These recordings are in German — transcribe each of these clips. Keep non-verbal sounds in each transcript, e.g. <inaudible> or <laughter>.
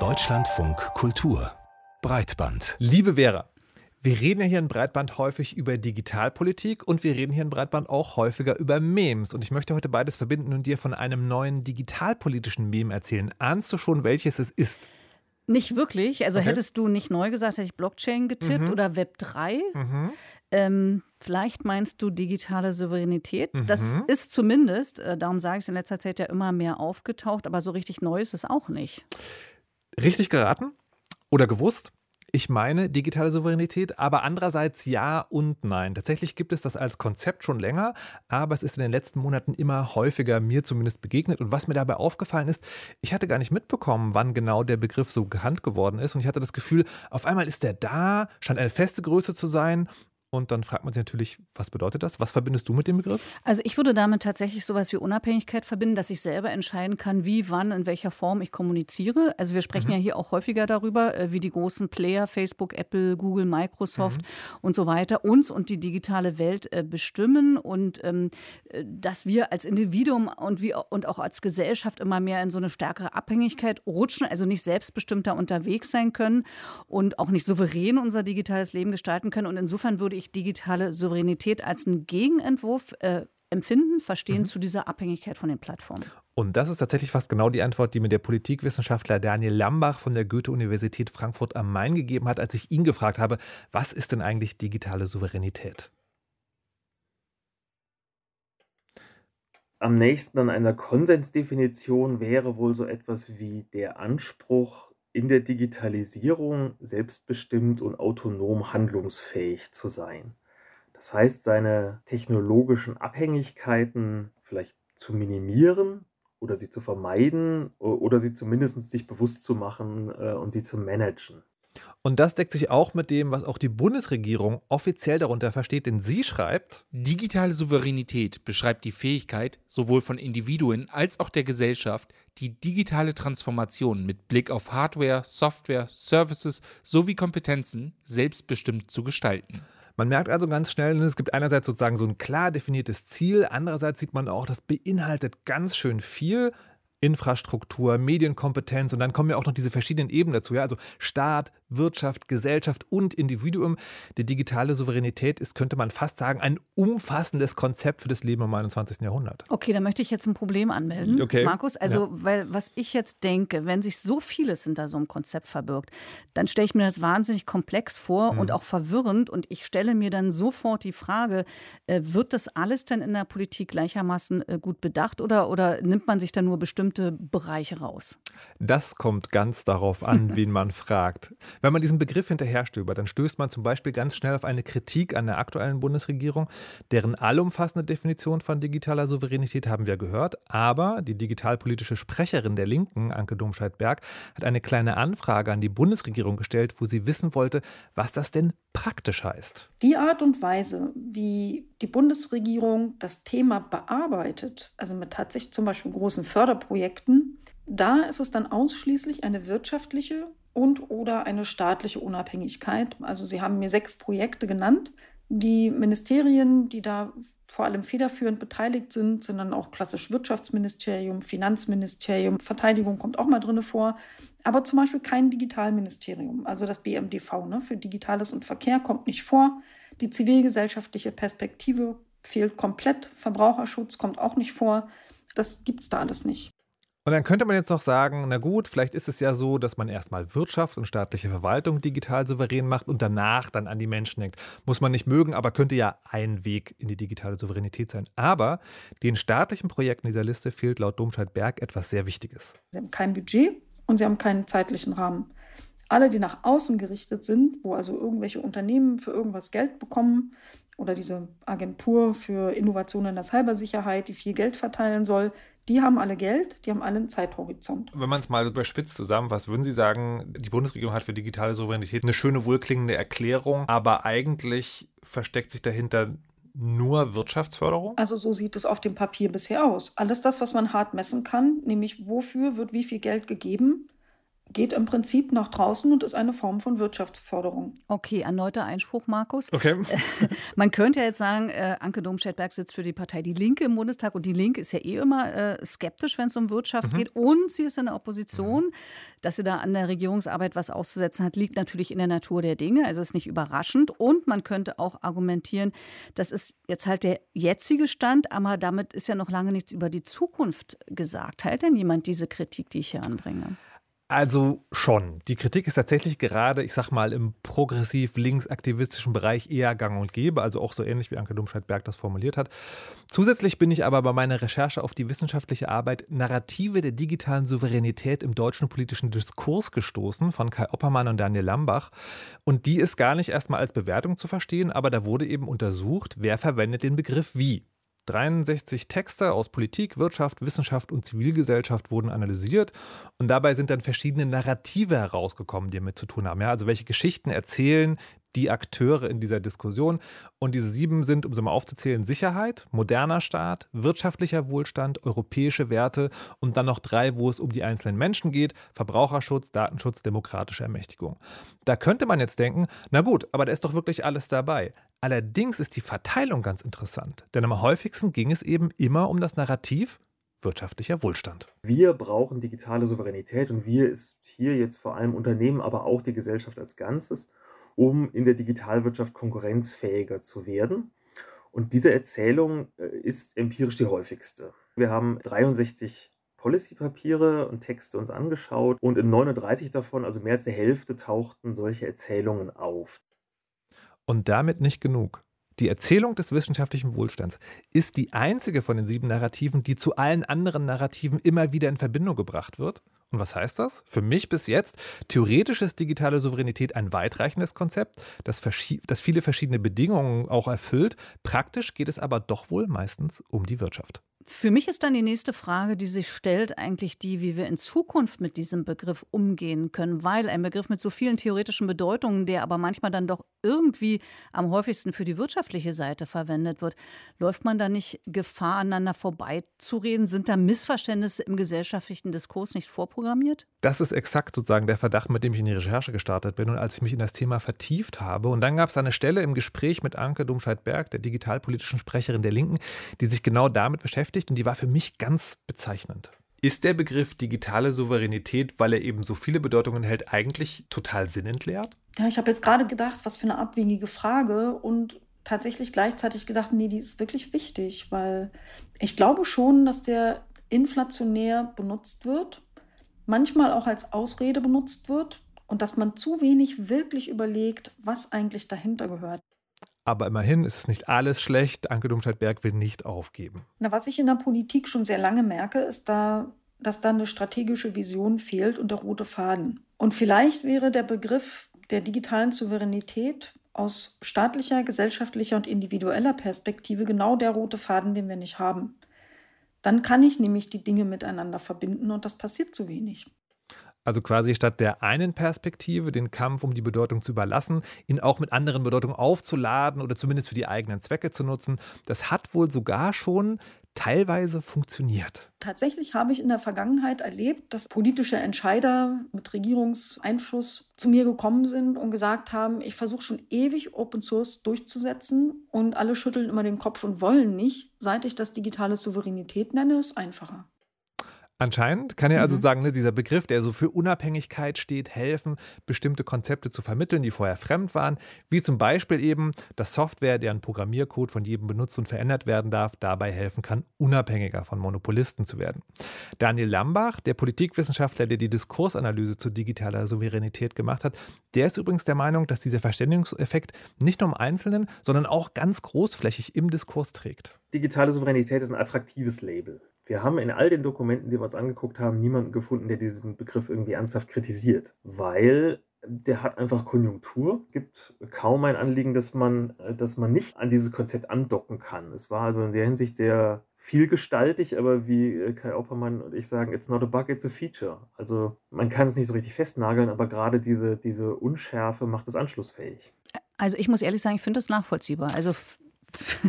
Deutschlandfunk Kultur Breitband. Liebe Vera, wir reden ja hier in Breitband häufig über Digitalpolitik und wir reden hier in Breitband auch häufiger über Memes. Und ich möchte heute beides verbinden und dir von einem neuen digitalpolitischen Meme erzählen. Ahnst du schon, welches es ist? Nicht wirklich. Also okay. hättest du nicht neu gesagt, hätte ich Blockchain getippt mhm. oder Web 3. Mhm. Ähm, vielleicht meinst du digitale Souveränität. Mhm. Das ist zumindest, äh, darum sage ich es in letzter Zeit ja immer mehr aufgetaucht, aber so richtig neu ist es auch nicht. Richtig geraten oder gewusst? Ich meine digitale Souveränität, aber andererseits ja und nein. Tatsächlich gibt es das als Konzept schon länger, aber es ist in den letzten Monaten immer häufiger mir zumindest begegnet. Und was mir dabei aufgefallen ist, ich hatte gar nicht mitbekommen, wann genau der Begriff so gehandelt geworden ist. Und ich hatte das Gefühl, auf einmal ist der da, scheint eine feste Größe zu sein und dann fragt man sich natürlich, was bedeutet das? Was verbindest du mit dem Begriff? Also ich würde damit tatsächlich sowas wie Unabhängigkeit verbinden, dass ich selber entscheiden kann, wie, wann, in welcher Form ich kommuniziere. Also wir sprechen mhm. ja hier auch häufiger darüber, äh, wie die großen Player, Facebook, Apple, Google, Microsoft mhm. und so weiter, uns und die digitale Welt äh, bestimmen und ähm, äh, dass wir als Individuum und, wie, und auch als Gesellschaft immer mehr in so eine stärkere Abhängigkeit rutschen, also nicht selbstbestimmter unterwegs sein können und auch nicht souverän unser digitales Leben gestalten können. Und insofern würde ich ich digitale Souveränität als einen Gegenentwurf äh, empfinden, verstehen mhm. zu dieser Abhängigkeit von den Plattformen. Und das ist tatsächlich fast genau die Antwort, die mir der Politikwissenschaftler Daniel Lambach von der Goethe-Universität Frankfurt am Main gegeben hat, als ich ihn gefragt habe, was ist denn eigentlich digitale Souveränität? Am nächsten an einer Konsensdefinition wäre wohl so etwas wie der Anspruch, in der Digitalisierung selbstbestimmt und autonom handlungsfähig zu sein. Das heißt, seine technologischen Abhängigkeiten vielleicht zu minimieren oder sie zu vermeiden oder sie zumindest sich bewusst zu machen äh, und sie zu managen. Und das deckt sich auch mit dem, was auch die Bundesregierung offiziell darunter versteht, denn sie schreibt, Digitale Souveränität beschreibt die Fähigkeit, sowohl von Individuen als auch der Gesellschaft, die digitale Transformation mit Blick auf Hardware, Software, Services sowie Kompetenzen selbstbestimmt zu gestalten. Man merkt also ganz schnell, es gibt einerseits sozusagen so ein klar definiertes Ziel, andererseits sieht man auch, das beinhaltet ganz schön viel. Infrastruktur, Medienkompetenz und dann kommen ja auch noch diese verschiedenen Ebenen dazu, ja, also Staat, Wirtschaft, Gesellschaft und Individuum. Die digitale Souveränität ist, könnte man fast sagen, ein umfassendes Konzept für das Leben im 21. Jahrhundert. Okay, da möchte ich jetzt ein Problem anmelden, okay. Markus. Also, ja. weil was ich jetzt denke, wenn sich so vieles hinter so einem Konzept verbirgt, dann stelle ich mir das wahnsinnig komplex vor mhm. und auch verwirrend und ich stelle mir dann sofort die Frage, äh, wird das alles denn in der Politik gleichermaßen äh, gut bedacht oder, oder nimmt man sich dann nur bestimmte Bereiche raus? Das kommt ganz darauf an, <laughs> wen man fragt. Wenn man diesen Begriff hinterherstöbert, dann stößt man zum Beispiel ganz schnell auf eine Kritik an der aktuellen Bundesregierung, deren allumfassende Definition von digitaler Souveränität haben wir gehört. Aber die digitalpolitische Sprecherin der Linken, Anke Domscheit-Berg, hat eine kleine Anfrage an die Bundesregierung gestellt, wo sie wissen wollte, was das denn praktisch heißt. Die Art und Weise, wie die Bundesregierung das Thema bearbeitet, also mit tatsächlich zum Beispiel großen Förderprojekten, da ist es dann ausschließlich eine wirtschaftliche und oder eine staatliche Unabhängigkeit. Also Sie haben mir sechs Projekte genannt. Die Ministerien, die da vor allem federführend beteiligt sind, sind dann auch klassisch Wirtschaftsministerium, Finanzministerium, Verteidigung kommt auch mal drin vor, aber zum Beispiel kein Digitalministerium, also das BMDV ne, für Digitales und Verkehr kommt nicht vor. Die zivilgesellschaftliche Perspektive fehlt komplett, Verbraucherschutz kommt auch nicht vor. Das gibt es da alles nicht. Und dann könnte man jetzt noch sagen, na gut, vielleicht ist es ja so, dass man erstmal Wirtschaft und staatliche Verwaltung digital souverän macht und danach dann an die Menschen denkt. Muss man nicht mögen, aber könnte ja ein Weg in die digitale Souveränität sein. Aber den staatlichen Projekten dieser Liste fehlt laut Domscheit-Berg etwas sehr Wichtiges. Sie haben kein Budget und sie haben keinen zeitlichen Rahmen. Alle, die nach außen gerichtet sind, wo also irgendwelche Unternehmen für irgendwas Geld bekommen oder diese Agentur für Innovation in der Cybersicherheit, die viel Geld verteilen soll, die haben alle Geld, die haben alle einen Zeithorizont. Wenn man es mal überspitzt zusammenfasst, würden Sie sagen, die Bundesregierung hat für digitale Souveränität eine schöne, wohlklingende Erklärung, aber eigentlich versteckt sich dahinter nur Wirtschaftsförderung? Also so sieht es auf dem Papier bisher aus. Alles das, was man hart messen kann, nämlich wofür wird wie viel Geld gegeben, geht im Prinzip nach draußen und ist eine Form von Wirtschaftsförderung. Okay, erneuter Einspruch, Markus. Okay. <laughs> Man könnte ja jetzt sagen, äh, Anke Domscheit-Berg sitzt für die Partei Die Linke im Bundestag und die Linke ist ja eh immer äh, skeptisch, wenn es um Wirtschaft mhm. geht und sie ist in der Opposition. Mhm. Dass sie da an der Regierungsarbeit was auszusetzen hat, liegt natürlich in der Natur der Dinge, also ist nicht überraschend. Und man könnte auch argumentieren, das ist jetzt halt der jetzige Stand, aber damit ist ja noch lange nichts über die Zukunft gesagt. Teilt denn jemand diese Kritik, die ich hier anbringe? Also schon. Die Kritik ist tatsächlich gerade, ich sag mal, im progressiv-linksaktivistischen Bereich eher gang und gäbe, also auch so ähnlich wie Anke Domscheit-Berg das formuliert hat. Zusätzlich bin ich aber bei meiner Recherche auf die wissenschaftliche Arbeit Narrative der digitalen Souveränität im deutschen politischen Diskurs gestoßen von Kai Oppermann und Daniel Lambach. Und die ist gar nicht erstmal als Bewertung zu verstehen, aber da wurde eben untersucht, wer verwendet den Begriff wie. 63 Texte aus Politik, Wirtschaft, Wissenschaft und Zivilgesellschaft wurden analysiert und dabei sind dann verschiedene Narrative herausgekommen, die damit zu tun haben. Ja, also welche Geschichten erzählen die Akteure in dieser Diskussion. Und diese sieben sind, um sie mal aufzuzählen, Sicherheit, moderner Staat, wirtschaftlicher Wohlstand, europäische Werte und dann noch drei, wo es um die einzelnen Menschen geht, Verbraucherschutz, Datenschutz, demokratische Ermächtigung. Da könnte man jetzt denken, na gut, aber da ist doch wirklich alles dabei. Allerdings ist die Verteilung ganz interessant, denn am häufigsten ging es eben immer um das Narrativ wirtschaftlicher Wohlstand. Wir brauchen digitale Souveränität und wir ist hier jetzt vor allem Unternehmen, aber auch die Gesellschaft als Ganzes um in der Digitalwirtschaft konkurrenzfähiger zu werden. Und diese Erzählung äh, ist empirisch die häufigste. Wir haben 63 Policy-Papiere und Texte uns angeschaut und in 39 davon, also mehr als der Hälfte, tauchten solche Erzählungen auf. Und damit nicht genug. Die Erzählung des wissenschaftlichen Wohlstands ist die einzige von den sieben Narrativen, die zu allen anderen Narrativen immer wieder in Verbindung gebracht wird. Und was heißt das? Für mich bis jetzt, theoretisch ist digitale Souveränität ein weitreichendes Konzept, das, das viele verschiedene Bedingungen auch erfüllt. Praktisch geht es aber doch wohl meistens um die Wirtschaft. Für mich ist dann die nächste Frage, die sich stellt, eigentlich die, wie wir in Zukunft mit diesem Begriff umgehen können, weil ein Begriff mit so vielen theoretischen Bedeutungen, der aber manchmal dann doch irgendwie am häufigsten für die wirtschaftliche Seite verwendet wird, läuft man da nicht Gefahr, aneinander vorbeizureden? Sind da Missverständnisse im gesellschaftlichen Diskurs nicht vorprogrammiert? Das ist exakt sozusagen der Verdacht, mit dem ich in die Recherche gestartet bin und als ich mich in das Thema vertieft habe. Und dann gab es eine Stelle im Gespräch mit Anke Domscheit-Berg, der digitalpolitischen Sprecherin der Linken, die sich genau damit beschäftigt beschäftigt und die war für mich ganz bezeichnend. Ist der Begriff digitale Souveränität, weil er eben so viele Bedeutungen hält, eigentlich total sinnentleert? Ja, ich habe jetzt gerade gedacht, was für eine abwegige Frage und tatsächlich gleichzeitig gedacht, nee, die ist wirklich wichtig, weil ich glaube schon, dass der inflationär benutzt wird, manchmal auch als Ausrede benutzt wird und dass man zu wenig wirklich überlegt, was eigentlich dahinter gehört. Aber immerhin ist es nicht alles schlecht. Anke Domscheit-Berg will nicht aufgeben. Na, was ich in der Politik schon sehr lange merke, ist da, dass da eine strategische Vision fehlt und der rote Faden. Und vielleicht wäre der Begriff der digitalen Souveränität aus staatlicher, gesellschaftlicher und individueller Perspektive genau der rote Faden, den wir nicht haben. Dann kann ich nämlich die Dinge miteinander verbinden und das passiert zu wenig. Also quasi statt der einen Perspektive, den Kampf um die Bedeutung zu überlassen, ihn auch mit anderen Bedeutungen aufzuladen oder zumindest für die eigenen Zwecke zu nutzen. Das hat wohl sogar schon teilweise funktioniert. Tatsächlich habe ich in der Vergangenheit erlebt, dass politische Entscheider mit Regierungseinfluss zu mir gekommen sind und gesagt haben, ich versuche schon ewig Open Source durchzusetzen und alle schütteln immer den Kopf und wollen nicht. Seit ich das digitale Souveränität nenne, ist einfacher. Anscheinend kann er also mhm. sagen, ne, dieser Begriff, der so für Unabhängigkeit steht, helfen, bestimmte Konzepte zu vermitteln, die vorher fremd waren, wie zum Beispiel eben, dass Software, deren Programmiercode von jedem benutzt und verändert werden darf, dabei helfen kann, unabhängiger von Monopolisten zu werden. Daniel Lambach, der Politikwissenschaftler, der die Diskursanalyse zu digitaler Souveränität gemacht hat, der ist übrigens der Meinung, dass dieser Verständigungseffekt nicht nur im Einzelnen, sondern auch ganz großflächig im Diskurs trägt. Digitale Souveränität ist ein attraktives Label. Wir haben in all den Dokumenten, die wir uns angeguckt haben, niemanden gefunden, der diesen Begriff irgendwie ernsthaft kritisiert, weil der hat einfach Konjunktur. Es gibt kaum ein Anliegen, dass man, dass man nicht an dieses Konzept andocken kann. Es war also in der Hinsicht sehr vielgestaltig, aber wie Kai Oppermann und ich sagen, it's not a bug, it's a feature. Also man kann es nicht so richtig festnageln, aber gerade diese, diese Unschärfe macht es anschlussfähig. Also ich muss ehrlich sagen, ich finde das nachvollziehbar. Also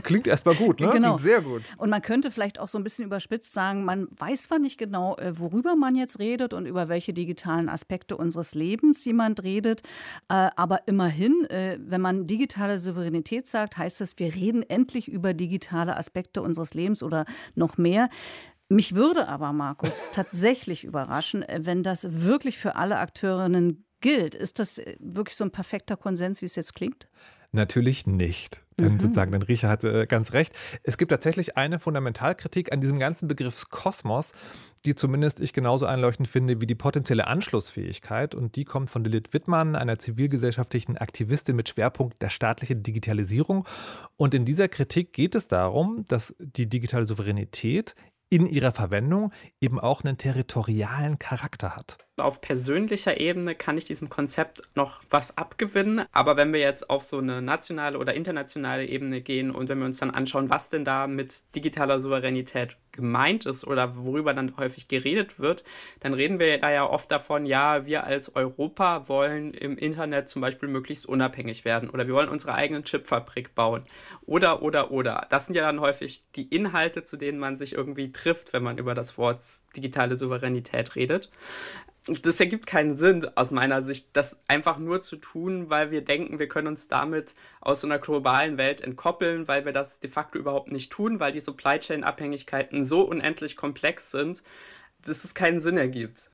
Klingt erstmal gut, ne? Genau. Klingt sehr gut. Und man könnte vielleicht auch so ein bisschen überspitzt sagen, man weiß zwar nicht genau, äh, worüber man jetzt redet und über welche digitalen Aspekte unseres Lebens jemand redet, äh, aber immerhin, äh, wenn man digitale Souveränität sagt, heißt das, wir reden endlich über digitale Aspekte unseres Lebens oder noch mehr. Mich würde aber, Markus, <laughs> tatsächlich überraschen, wenn das wirklich für alle Akteurinnen gilt. Ist das wirklich so ein perfekter Konsens, wie es jetzt klingt? Natürlich nicht. Denn Mhm. sozusagen, denn Riecher hatte äh, ganz recht. Es gibt tatsächlich eine Fundamentalkritik an diesem ganzen Begriff Kosmos, die zumindest ich genauso einleuchtend finde wie die potenzielle Anschlussfähigkeit. Und die kommt von Lilith Wittmann, einer zivilgesellschaftlichen Aktivistin mit Schwerpunkt der staatlichen Digitalisierung. Und in dieser Kritik geht es darum, dass die digitale Souveränität in ihrer Verwendung eben auch einen territorialen Charakter hat. Auf persönlicher Ebene kann ich diesem Konzept noch was abgewinnen, aber wenn wir jetzt auf so eine nationale oder internationale Ebene gehen und wenn wir uns dann anschauen, was denn da mit digitaler Souveränität gemeint ist oder worüber dann häufig geredet wird, dann reden wir da ja oft davon, ja, wir als Europa wollen im Internet zum Beispiel möglichst unabhängig werden oder wir wollen unsere eigene Chipfabrik bauen. Oder, oder, oder. Das sind ja dann häufig die Inhalte, zu denen man sich irgendwie trifft, wenn man über das Wort digitale Souveränität redet das ergibt keinen Sinn aus meiner Sicht, das einfach nur zu tun, weil wir denken, wir können uns damit aus so einer globalen Welt entkoppeln, weil wir das de facto überhaupt nicht tun, weil die Supply Chain Abhängigkeiten so unendlich komplex sind, dass es keinen Sinn ergibt.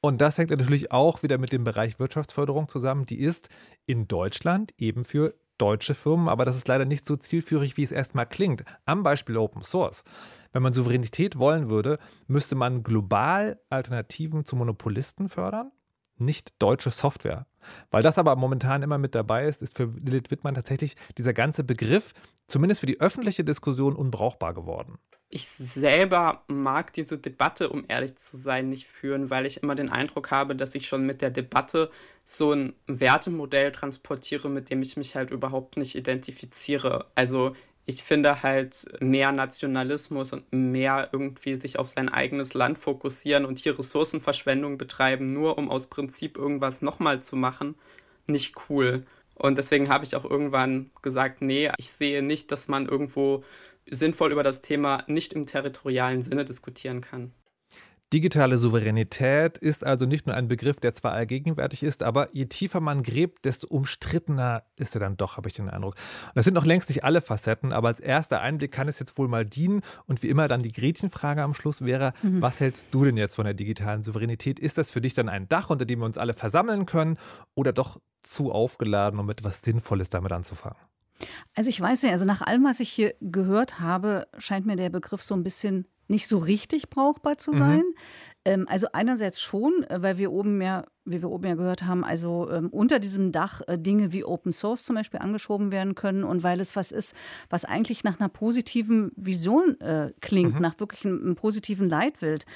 Und das hängt natürlich auch wieder mit dem Bereich Wirtschaftsförderung zusammen. Die ist in Deutschland eben für deutsche Firmen, aber das ist leider nicht so zielführig, wie es erstmal klingt. Am Beispiel Open Source. Wenn man Souveränität wollen würde, müsste man global Alternativen zu Monopolisten fördern, nicht deutsche Software. Weil das aber momentan immer mit dabei ist, ist für Lilith Wittmann tatsächlich dieser ganze Begriff, zumindest für die öffentliche Diskussion, unbrauchbar geworden. Ich selber mag diese Debatte, um ehrlich zu sein, nicht führen, weil ich immer den Eindruck habe, dass ich schon mit der Debatte so ein Wertemodell transportiere, mit dem ich mich halt überhaupt nicht identifiziere. Also ich finde halt mehr Nationalismus und mehr irgendwie sich auf sein eigenes Land fokussieren und hier Ressourcenverschwendung betreiben, nur um aus Prinzip irgendwas nochmal zu machen, nicht cool. Und deswegen habe ich auch irgendwann gesagt, nee, ich sehe nicht, dass man irgendwo sinnvoll über das Thema nicht im territorialen Sinne diskutieren kann. Digitale Souveränität ist also nicht nur ein Begriff, der zwar allgegenwärtig ist, aber je tiefer man gräbt, desto umstrittener ist er dann doch, habe ich den Eindruck. Und das sind noch längst nicht alle Facetten, aber als erster Einblick kann es jetzt wohl mal dienen. Und wie immer dann die Gretchenfrage am Schluss wäre, mhm. was hältst du denn jetzt von der digitalen Souveränität? Ist das für dich dann ein Dach, unter dem wir uns alle versammeln können oder doch zu aufgeladen, um etwas Sinnvolles damit anzufangen? Also ich weiß nicht, also nach allem, was ich hier gehört habe, scheint mir der Begriff so ein bisschen nicht so richtig brauchbar zu sein. Mhm. Ähm, also einerseits schon, äh, weil wir oben ja, wie wir oben ja gehört haben, also ähm, unter diesem Dach äh, Dinge wie Open Source zum Beispiel angeschoben werden können und weil es was ist, was eigentlich nach einer positiven Vision äh, klingt, mhm. nach wirklich einem, einem positiven Leitbild.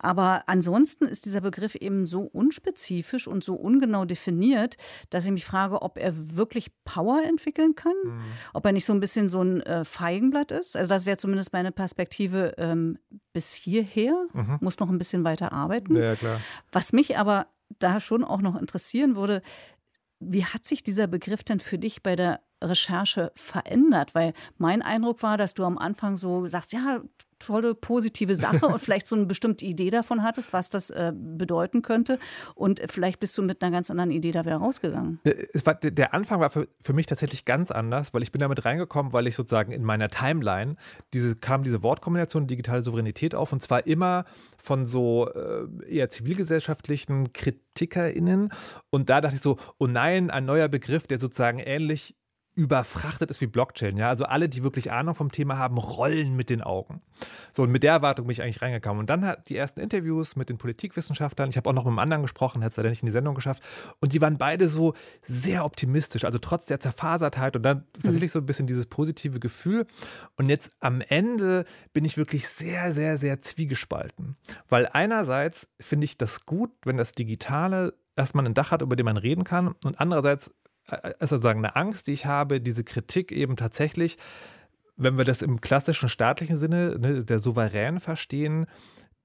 Aber ansonsten ist dieser Begriff eben so unspezifisch und so ungenau definiert, dass ich mich frage, ob er wirklich Power entwickeln kann, mhm. ob er nicht so ein bisschen so ein äh, Feigenblatt ist. Also das wäre zumindest meine Perspektive ähm, bis hierher. Mhm. Muss noch ein bisschen weiter arbeiten. Ja, klar. Was mich aber da schon auch noch interessieren würde, wie hat sich dieser Begriff denn für dich bei der Recherche verändert? Weil mein Eindruck war, dass du am Anfang so sagst, ja, tolle, positive Sache und vielleicht so eine bestimmte Idee davon hattest, was das äh, bedeuten könnte. Und vielleicht bist du mit einer ganz anderen Idee da wieder rausgegangen. Äh, war, der Anfang war für, für, mich tatsächlich ganz anders, weil ich bin damit reingekommen, weil ich sozusagen in meiner Timeline diese, kam diese Wortkombination digitale Souveränität auf und zwar immer von so äh, eher zivilgesellschaftlichen KritikerInnen. Und da dachte ich so, oh nein, ein neuer Begriff, der sozusagen ähnlich überfrachtet ist wie Blockchain. Ja? Also alle, die wirklich Ahnung vom Thema haben, rollen mit den Augen. So, und mit der Erwartung bin ich eigentlich reingekommen. Und dann hat die ersten Interviews mit den Politikwissenschaftlern, ich habe auch noch mit einem anderen gesprochen, hat es leider nicht in die Sendung geschafft, und die waren beide so sehr optimistisch, also trotz der Zerfasertheit und dann mhm. tatsächlich so ein bisschen dieses positive Gefühl. Und jetzt am Ende bin ich wirklich sehr, sehr, sehr zwiegespalten. Weil einerseits finde ich das gut, wenn das Digitale erstmal ein Dach hat, über dem man reden kann. Und andererseits also sozusagen eine Angst, die ich habe, diese Kritik eben tatsächlich, wenn wir das im klassischen staatlichen Sinne ne, der Souverän verstehen,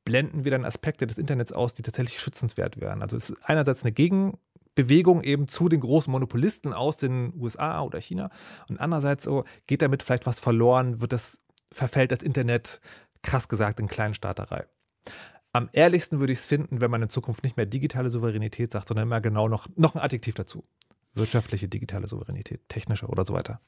blenden wir dann Aspekte des Internets aus, die tatsächlich schützenswert wären. Also es ist einerseits eine Gegen Bewegung eben zu den großen Monopolisten aus den USA oder China. Und andererseits so, geht damit vielleicht was verloren, wird das, verfällt das Internet, krass gesagt, in Kleinstaaterei. Am ehrlichsten würde ich es finden, wenn man in Zukunft nicht mehr digitale Souveränität sagt, sondern immer genau noch, noch ein Adjektiv dazu. Wirtschaftliche digitale Souveränität, technische oder so weiter.